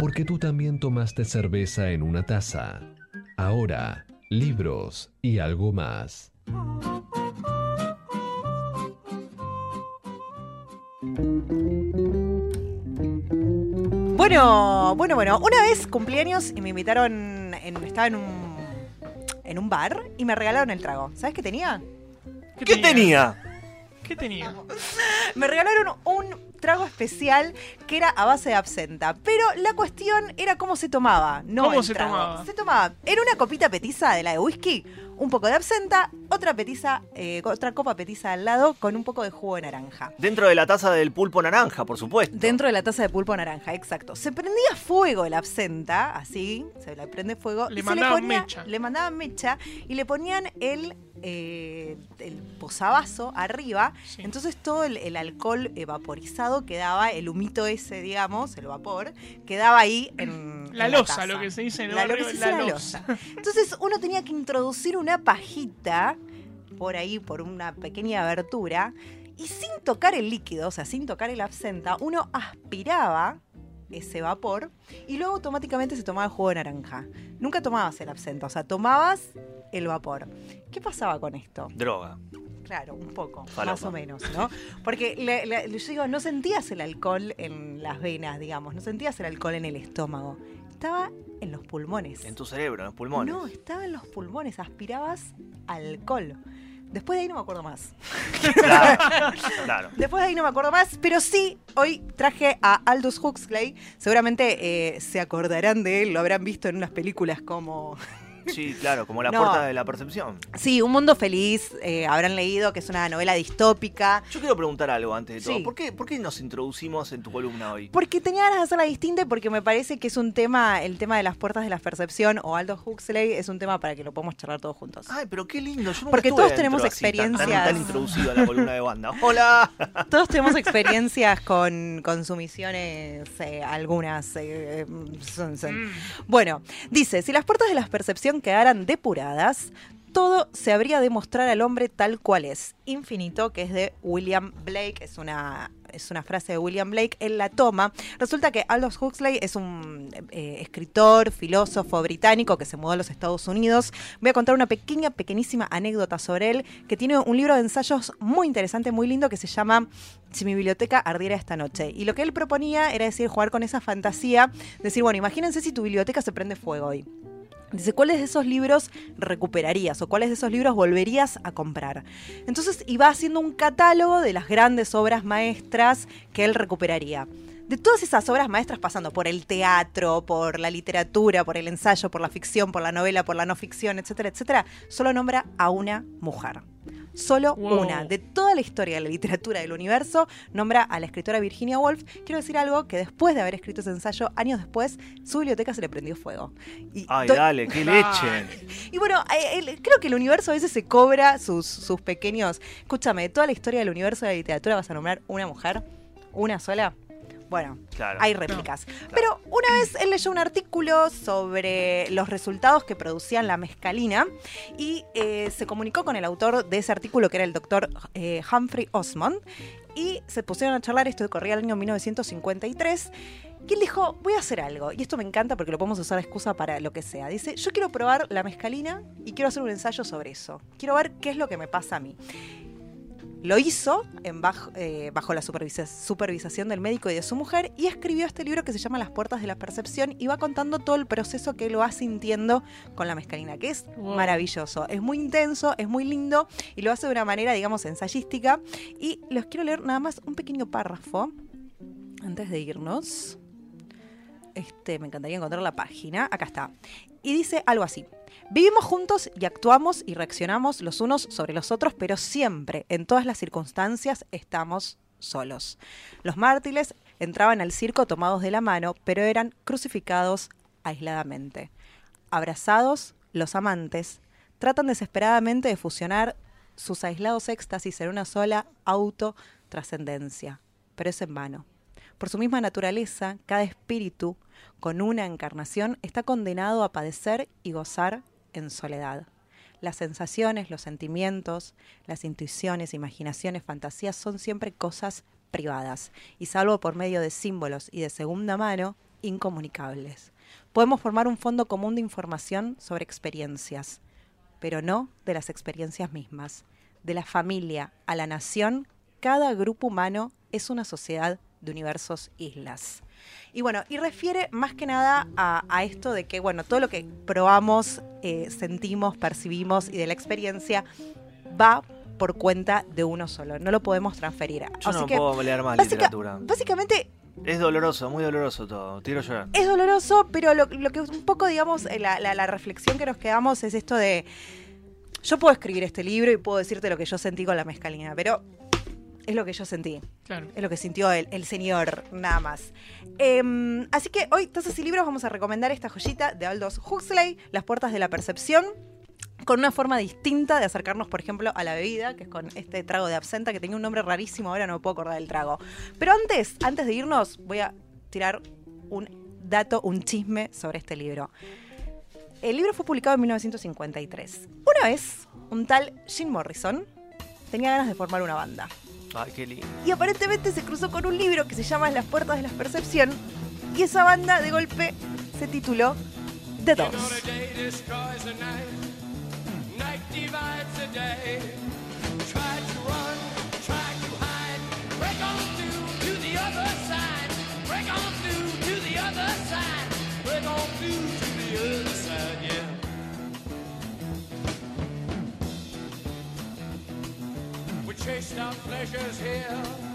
porque tú también tomaste cerveza en una taza. Ahora, libros y algo más. Bueno, bueno, bueno. Una vez cumpleaños y me invitaron, en- estaba en un, en un bar y me regalaron el trago. ¿Sabes qué tenía? ¿Qué tenía? ¿Qué tenía? Me regalaron un trago especial que era a base de absenta. Pero la cuestión era cómo se tomaba, no ¿Cómo el se trago. tomaba? Se tomaba en una copita petiza de la de whisky, un poco de absenta, otra petiza, eh, otra copa petiza al lado con un poco de jugo de naranja. Dentro de la taza del pulpo naranja, por supuesto. Dentro de la taza de pulpo naranja, exacto. Se prendía fuego el absenta, así, se le prende fuego. Le y mandaban se le ponía, mecha. Le mandaban mecha y le ponían el, eh, el posavasos arriba. Sí. Entonces todo el, el alcohol vaporizado quedaba, el humito ese, digamos, el vapor, quedaba ahí en La en losa, lo que se dice en el La, lo barrio, que se la dice la losa. losa. Entonces uno tenía que introducir una pajita por ahí, por una pequeña abertura, y sin tocar el líquido, o sea, sin tocar el absenta, uno aspiraba ese vapor y luego automáticamente se tomaba el jugo de naranja. Nunca tomabas el absenta, o sea, tomabas el vapor. ¿Qué pasaba con esto? Droga. Claro, un poco, más o menos, ¿no? Porque le- le- yo digo, no sentías el alcohol en las venas, digamos, no sentías el alcohol en el estómago. Estaba en los pulmones. En tu cerebro, en los pulmones. No, estaba en los pulmones, aspirabas alcohol. Después de ahí no me acuerdo más. Claro, claro. Después de ahí no me acuerdo más, pero sí, hoy traje a Aldous Huxley. Seguramente eh, se acordarán de él, lo habrán visto en unas películas como Sí, claro, como la No. puerta de la percepción. Sí, Un Mundo Feliz, eh, habrán leído que es una novela distópica. Yo quiero preguntar algo antes de todo. Sí. ¿Por, qué, ¿Por qué nos introducimos en tu columna hoy? Porque tenía ganas de hacerla distinta y porque me parece que es un tema, el tema de las puertas de la percepción o Aldous Huxley es un tema para que lo podamos charlar todos juntos. Ay, pero qué lindo. Yo nunca Porque todos tenemos así, tan- Tan, experiencias. tan introducido a la columna de banda. Hola. Todos tenemos experiencias con, con sumisiones, eh, algunas eh, son- son- Mm. Bueno, dice, si las puertas de la percepción quedaran depuradas, todo se habría de mostrar al hombre tal cual es. Infinito, que es de William Blake, es una, es una frase de William Blake, él la toma. Resulta que Aldous Huxley es un eh, escritor, filósofo británico que se mudó a los Estados Unidos. Voy a contar una pequeña, pequeñísima anécdota sobre él, que tiene un libro de ensayos muy interesante, muy lindo, que se llama Si mi biblioteca ardiera esta noche. Y lo que él proponía era decir, jugar con esa fantasía, decir, bueno, imagínense si tu biblioteca se prende fuego hoy. Dice, ¿cuáles de esos libros recuperarías o cuáles de esos libros volverías a comprar? Entonces iba haciendo un catálogo de las grandes obras maestras que él recuperaría. De todas esas obras maestras pasando por el teatro, por la literatura, por el ensayo, por la ficción, por la novela, por la no ficción, etcétera, etcétera, solo nombra a una mujer. Solo Wow. una. De toda la historia de la literatura del universo, nombra a la escritora Virginia Woolf. Quiero decir algo que después de haber escrito ese ensayo, años después, su biblioteca se le prendió fuego. Y Ay, dale, qué leche. y bueno, el- creo que el universo a veces se cobra sus, sus pequeños. Escúchame, de toda la historia del universo de la literatura vas a nombrar una mujer, una sola. Bueno, Claro. hay réplicas. Pero una vez él leyó un artículo sobre los resultados que producían la mescalina y eh, se comunicó con el autor de ese artículo, que era el doctor eh, Humphrey Osmond, y se pusieron a charlar, esto corría el año 1953. Y él dijo, voy a hacer algo. Y esto me encanta porque lo podemos usar de excusa para lo que sea. Dice, yo quiero probar la mescalina y quiero hacer un ensayo sobre eso. Quiero ver qué es lo que me pasa a mí. Lo hizo en bajo, eh, bajo la supervisa- supervisación del médico y de su mujer y escribió este libro que se llama Las puertas de la percepción y va contando todo el proceso que él va sintiendo con la mescalina, que es Wow. maravilloso. Es muy intenso, es muy lindo y lo hace de una manera, digamos, ensayística. Y les quiero leer nada más un pequeño párrafo antes de irnos. Este, me encantaría encontrar la página. Acá está. Y dice algo así. Vivimos juntos y actuamos y reaccionamos los unos sobre los otros, pero siempre, en todas las circunstancias, estamos solos. Los mártires entraban al circo tomados de la mano, pero eran crucificados aisladamente. Abrazados, los amantes tratan desesperadamente de fusionar sus aislados éxtasis en una sola autotrascendencia, pero es en vano. Por su misma naturaleza, cada espíritu, con una encarnación, está condenado a padecer y gozar en soledad. Las sensaciones, los sentimientos, las intuiciones, imaginaciones, fantasías son siempre cosas privadas, y salvo por medio de símbolos y de segunda mano, incomunicables. Podemos formar un fondo común de información sobre experiencias, pero no de las experiencias mismas. De la familia a la nación, cada grupo humano es una sociedad de universos islas. Y bueno, y refiere más que nada a, esto de que, bueno, todo lo que probamos, eh, sentimos, percibimos y de la experiencia va por cuenta de uno solo. No lo podemos transferir. Yo no puedo leer más literatura. Básicamente es doloroso, muy doloroso todo. Tiro llorar. Es doloroso, pero lo, que un poco, digamos, eh, la, la, reflexión que nos quedamos es esto de. Yo puedo escribir este libro y puedo decirte lo que yo sentí con la mezcalina, pero es lo que yo sentí. Claro. Es lo que sintió el, señor, nada más. Em, así que hoy, Tazas y Libros, vamos a recomendar esta joyita de Aldous Huxley, Las Puertas de la Percepción con una forma distinta de acercarnos, por ejemplo, a la bebida, que es con este trago de absenta, que tenía un nombre rarísimo, ahora no me puedo acordar del trago. Pero antes, antes de irnos, voy a tirar un dato, un chisme sobre este libro. El libro fue publicado en 1953. Una vez, un tal Jim Morrison tenía ganas de formar una banda. Ay, qué lindo. Y aparentemente se cruzó con un libro que se llama Las puertas de la percepción. Y esa banda de golpe se tituló The Doors. Our pleasures here